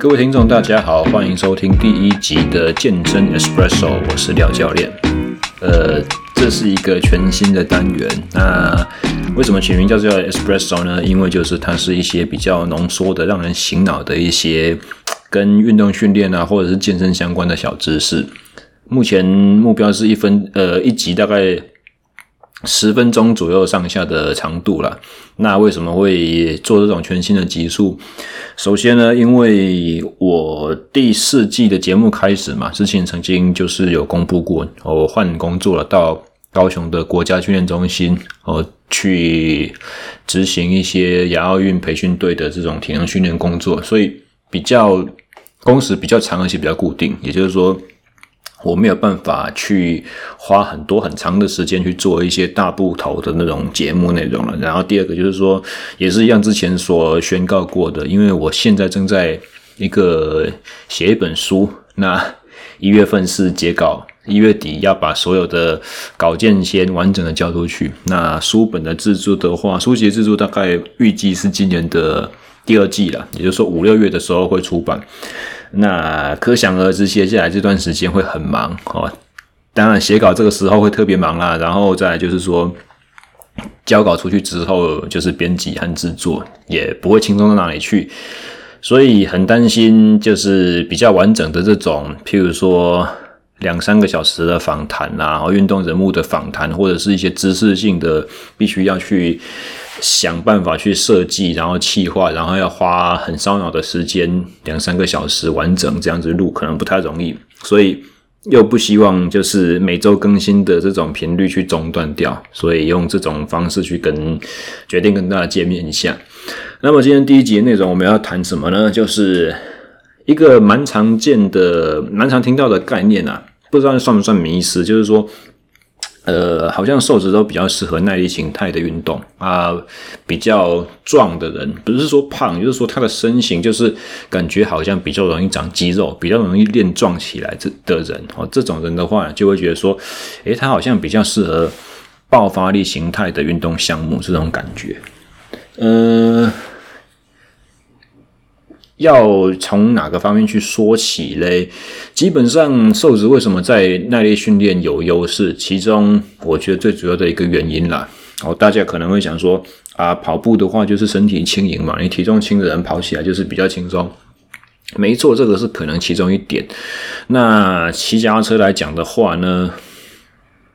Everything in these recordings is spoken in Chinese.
各位听众，大家好，欢迎收听第一集的健身 Espresso，我是廖教练。呃，这是一个全新的单元。那为什么取名叫做 Espresso 呢？因为就是它是一些比较浓缩的、让人醒脑的一些跟运动训练啊，或者是健身相关的小知识。目前目标是一分呃一集大概十分钟左右上下的长度啦。那为什么会做这种全新的集数？首先呢，因为我第四季的节目开始嘛，之前曾经就是有公布过，我换工作了，到高雄的国家训练中心，哦，去执行一些亚奥运培训队的这种体能训练工作，所以比较工时比较长，而且比较固定，也就是说。我没有办法去花很多很长的时间去做一些大部头的那种节目内容了。然后第二个就是说，也是一样之前所宣告过的，因为我现在正在一个写一本书，那一月份是截稿，一月底要把所有的稿件先完整的交出去。那书本的制作的话，书籍制作大概预计是今年的第二季了，也就是说五六月的时候会出版。那可想而知，接下来这段时间会很忙哦。当然，写稿这个时候会特别忙啦。然后再就是说，交稿出去之后，就是编辑和制作也不会轻松到哪里去。所以很担心，就是比较完整的这种，譬如说两三个小时的访谈啊，然后运动人物的访谈，或者是一些知识性的，必须要去。想办法去设计，然后企划，然后要花很烧脑的时间，两三个小时完整这样子录，可能不太容易，所以又不希望就是每周更新的这种频率去中断掉，所以用这种方式去跟决定跟大家见面一下。那么今天第一集的内容我们要谈什么呢？就是一个蛮常见的、蛮常听到的概念啊，不知道算不算迷思，就是说。呃，好像瘦子都比较适合耐力形态的运动啊，比较壮的人，不是说胖，就是说他的身形就是感觉好像比较容易长肌肉，比较容易练壮起来这的人哦，这种人的话就会觉得说，诶，他好像比较适合爆发力形态的运动项目，这种感觉，呃。要从哪个方面去说起嘞？基本上，瘦子为什么在耐力训练有优势？其中，我觉得最主要的一个原因啦。哦，大家可能会想说，啊，跑步的话就是身体轻盈嘛，你体重轻的人跑起来就是比较轻松。没错，这个是可能其中一点。那骑脚踏车来讲的话呢，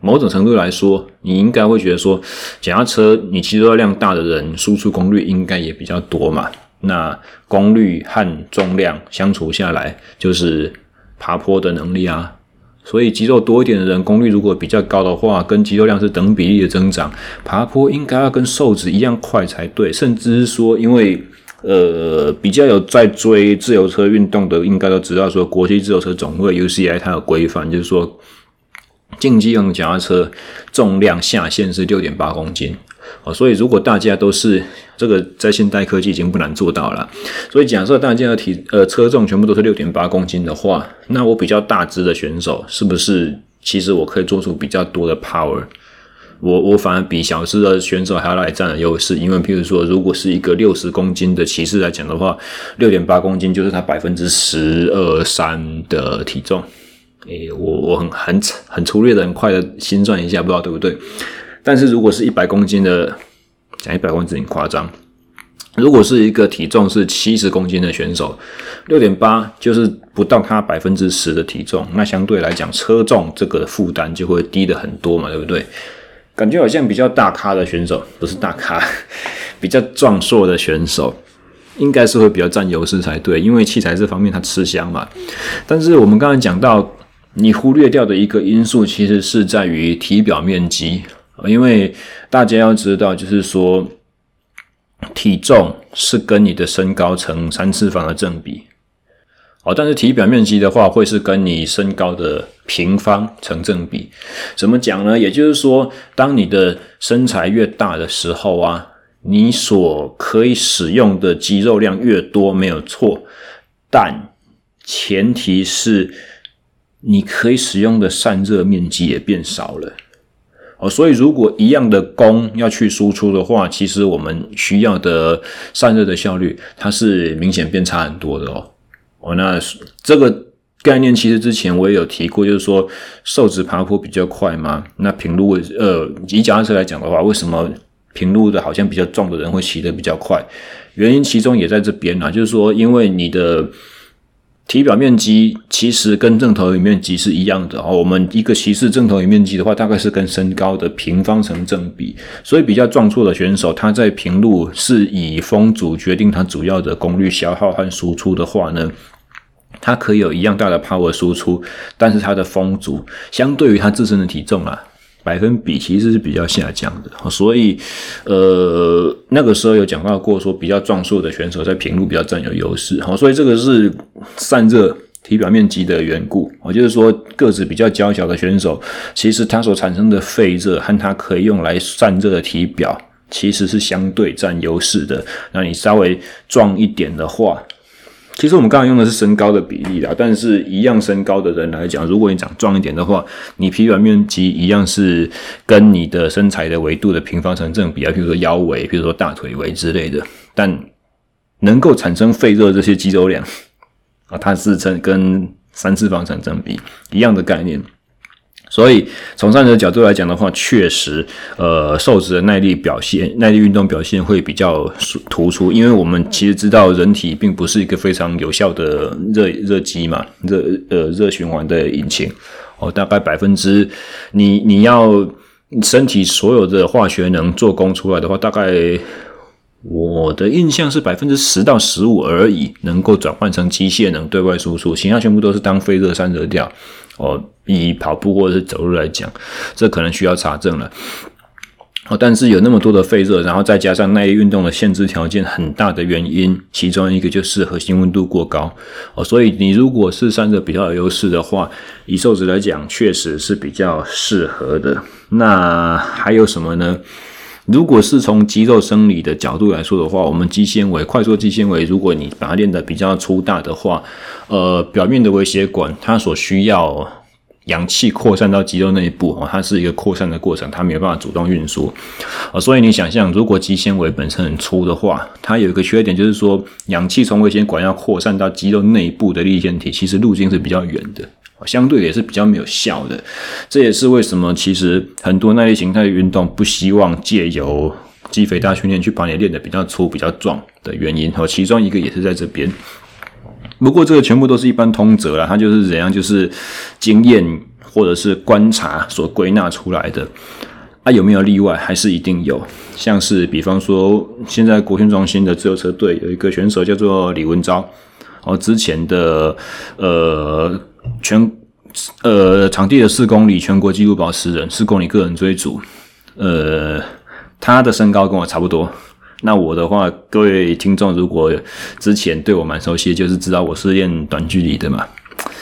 某种程度来说，你应该会觉得说，脚踏车你肌肉量大的人，输出功率应该也比较多嘛。那功率和重量相处下来，就是爬坡的能力啊。所以肌肉多一点的人，功率如果比较高的话，跟肌肉量是等比例的增长，爬坡应该要跟瘦子一样快才对。甚至是说，因为呃比较有在追自由车运动的，应该都知道说，国际自由车总会 UCI 它有规范，就是说竞技用脚踏车重量下限是六点八公斤。哦，所以如果大家都是这个，在现代科技已经不难做到了。所以假设大家的体呃车重全部都是六点八公斤的话，那我比较大只的选手是不是其实我可以做出比较多的 power？我我反而比小只的选手还要来占了优势，因为譬如说，如果是一个六十公斤的骑士来讲的话，六点八公斤就是他百分之十二三的体重。诶，我我很很很粗略的很快的心算一下，不知道对不对？但是如果是一百公斤的，讲一百公斤夸张。如果是一个体重是七十公斤的选手，六点八就是不到他百分之十的体重，那相对来讲车重这个负担就会低的很多嘛，对不对？感觉好像比较大咖的选手，不是大咖，比较壮硕的选手，应该是会比较占优势才对，因为器材这方面它吃香嘛。但是我们刚才讲到，你忽略掉的一个因素，其实是在于体表面积。因为大家要知道，就是说，体重是跟你的身高乘三次方的正比，哦，但是体表面积的话，会是跟你身高的平方成正比。怎么讲呢？也就是说，当你的身材越大的时候啊，你所可以使用的肌肉量越多，没有错，但前提是你可以使用的散热面积也变少了。哦，所以如果一样的功要去输出的话，其实我们需要的散热的效率，它是明显变差很多的哦。哦，那这个概念其实之前我也有提过，就是说瘦子爬坡比较快嘛。那平路呃，以脚踏车来讲的话，为什么平路的好像比较壮的人会骑得比较快？原因其中也在这边啊，就是说因为你的。体表面积其实跟正投影面积是一样的哦。我们一个骑士正投影面积的话，大概是跟身高的平方成正比。所以比较壮硕的选手，他在平路是以风阻决定他主要的功率消耗和输出的话呢，他可以有一样大的 power 输出，但是他的风阻相对于他自身的体重啊。百分比其实是比较下降的，所以，呃，那个时候有讲到过，说比较壮硕的选手在平路比较占有优势，好，所以这个是散热体表面积的缘故，我就是说个子比较娇小的选手，其实它所产生的废热和它可以用来散热的体表其实是相对占优势的，那你稍微壮一点的话。其实我们刚才用的是身高的比例啦，但是一样身高的人来讲，如果你长壮一点的话，你皮表面积一样是跟你的身材的维度的平方成正比啊，比如说腰围，比如说大腿围之类的，但能够产生废热这些肌肉量啊，它是成跟三次方成正比一样的概念。所以从散热角度来讲的话，确实，呃，瘦子的耐力表现、耐力运动表现会比较突出，因为我们其实知道人体并不是一个非常有效的热热机嘛，热呃热循环的引擎哦，大概百分之你你要身体所有的化学能做功出来的话，大概我的印象是百分之十到十五而已，能够转换成机械能对外输出，其他全部都是当废热散热掉。哦，以跑步或者是走路来讲，这可能需要查证了。哦，但是有那么多的肺热，然后再加上耐力运动的限制条件很大的原因，其中一个就是核心温度过高。哦，所以你如果是散热比较有优势的话，以瘦子来讲，确实是比较适合的。那还有什么呢？如果是从肌肉生理的角度来说的话，我们肌纤维、快速肌纤维，如果你把它练得比较粗大的话，呃，表面的微血管它所需要氧气扩散到肌肉内部，哦，它是一个扩散的过程，它没有办法主动运输，呃，所以你想象，如果肌纤维本身很粗的话，它有一个缺点，就是说氧气从微血管要扩散到肌肉内部的粒线体，其实路径是比较远的。相对也是比较没有效的，这也是为什么其实很多耐力型态的运动不希望借由肌肥大训练去把你练得比较粗、比较壮的原因。和其中一个也是在这边。不过这个全部都是一般通则啦，它就是怎样，就是经验或者是观察所归纳出来的。啊，有没有例外？还是一定有。像是比方说，现在国训中心的自由车队有一个选手叫做李文昭，哦，之前的呃。全呃场地的四公里全国纪录保持人，四公里个人追逐，呃，他的身高跟我差不多。那我的话，各位听众如果之前对我蛮熟悉，就是知道我是练短距离的嘛，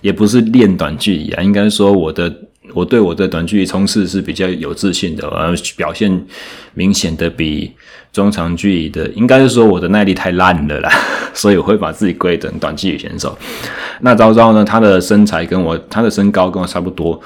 也不是练短距离啊，应该说我的我对我的短距离冲刺是比较有自信的，而表现明显的比中长距离的，应该是说我的耐力太烂了啦。所以我会把自己归等短距离选手。那昭昭呢？他的身材跟我，他的身高跟我差不多。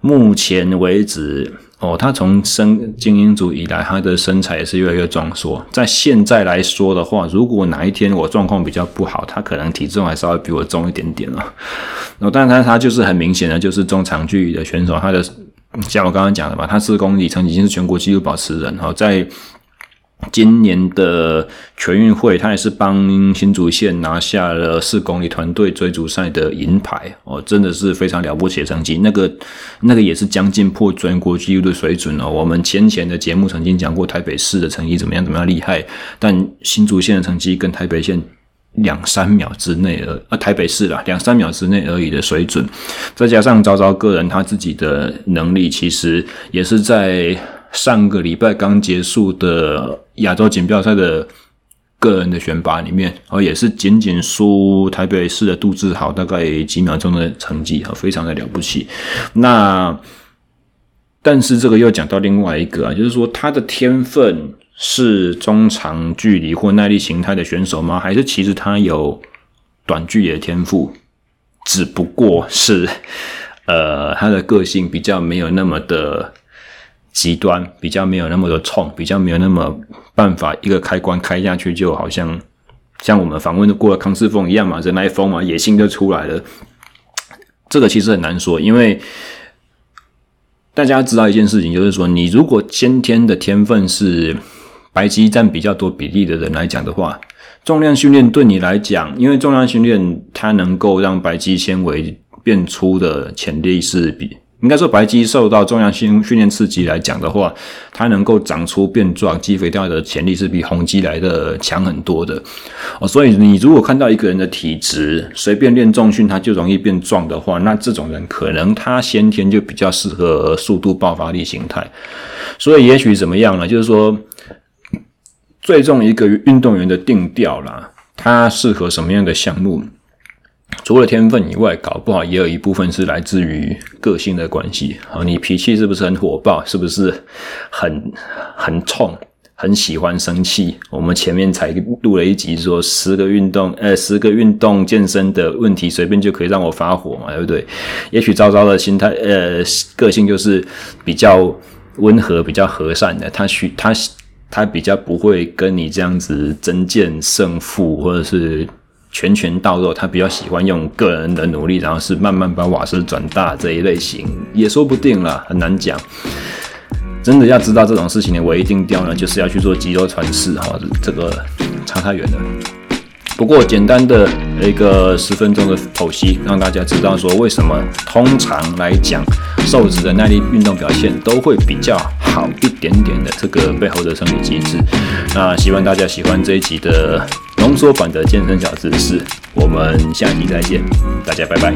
目前为止，哦，他从生精英组以来，他的身材也是越来越壮硕。在现在来说的话，如果哪一天我状况比较不好，他可能体重还稍微比我重一点点了。哦，但是他他就是很明显的，就是中长距离的选手。他的像我刚刚讲的嘛，他四公里曾经是全国纪录保持人。哦，在。今年的全运会，他也是帮新竹县拿下了四公里团队追逐赛的银牌哦，真的是非常了不起的成绩。那个那个也是将近破全国纪录的水准哦。我们先前的节目曾经讲过台北市的成绩怎么样怎么样厉害，但新竹县的成绩跟台北县两三秒之内而啊，台北市啦两三秒之内而已的水准，再加上昭昭个人他自己的能力，其实也是在。上个礼拜刚结束的亚洲锦标赛的个人的选拔里面，哦，也是仅仅输台北市的杜志豪大概几秒钟的成绩，非常的了不起。那但是这个又讲到另外一个啊，就是说他的天分是中长距离或耐力形态的选手吗？还是其实他有短距离的天赋，只不过是呃他的个性比较没有那么的。极端比较没有那么的冲，比较没有那么办法，一个开关开下去就好像像我们访问过的康世峰一样嘛，人来疯嘛，野性就出来了。这个其实很难说，因为大家知道一件事情，就是说，你如果先天的天分是白肌占比较多比例的人来讲的话，重量训练对你来讲，因为重量训练它能够让白肌纤维变粗的潜力是比。应该说，白肌受到重量训训练刺激来讲的话，它能够长出变壮、肌肥掉的潜力是比红肌来的强很多的哦。所以，你如果看到一个人的体质，随便练重训他就容易变壮的话，那这种人可能他先天就比较适合速度爆发力形态。所以，也许怎么样呢？就是说，最终一个运动员的定调啦，他适合什么样的项目？除了天分以外，搞不好也有一部分是来自于个性的关系。啊，你脾气是不是很火爆？是不是很很冲？很喜欢生气？我们前面才录了一集，说十个运动，呃，十个运动健身的问题，随便就可以让我发火嘛，对不对？也许昭昭的心态，呃，个性就是比较温和、比较和善的。他需他他比较不会跟你这样子争见胜负，或者是。拳拳到肉，他比较喜欢用个人的努力，然后是慢慢把瓦斯转大这一类型，也说不定啦，很难讲。真的要知道这种事情的唯一定调呢，就是要去做肌肉传世哈，这个差太远了。不过简单的一个十分钟的剖析，让大家知道说为什么通常来讲，瘦子的耐力运动表现都会比较好一点点的这个背后的生理机制。那希望大家喜欢这一集的。浓缩版的健身小知识，我们下期再见，大家拜拜。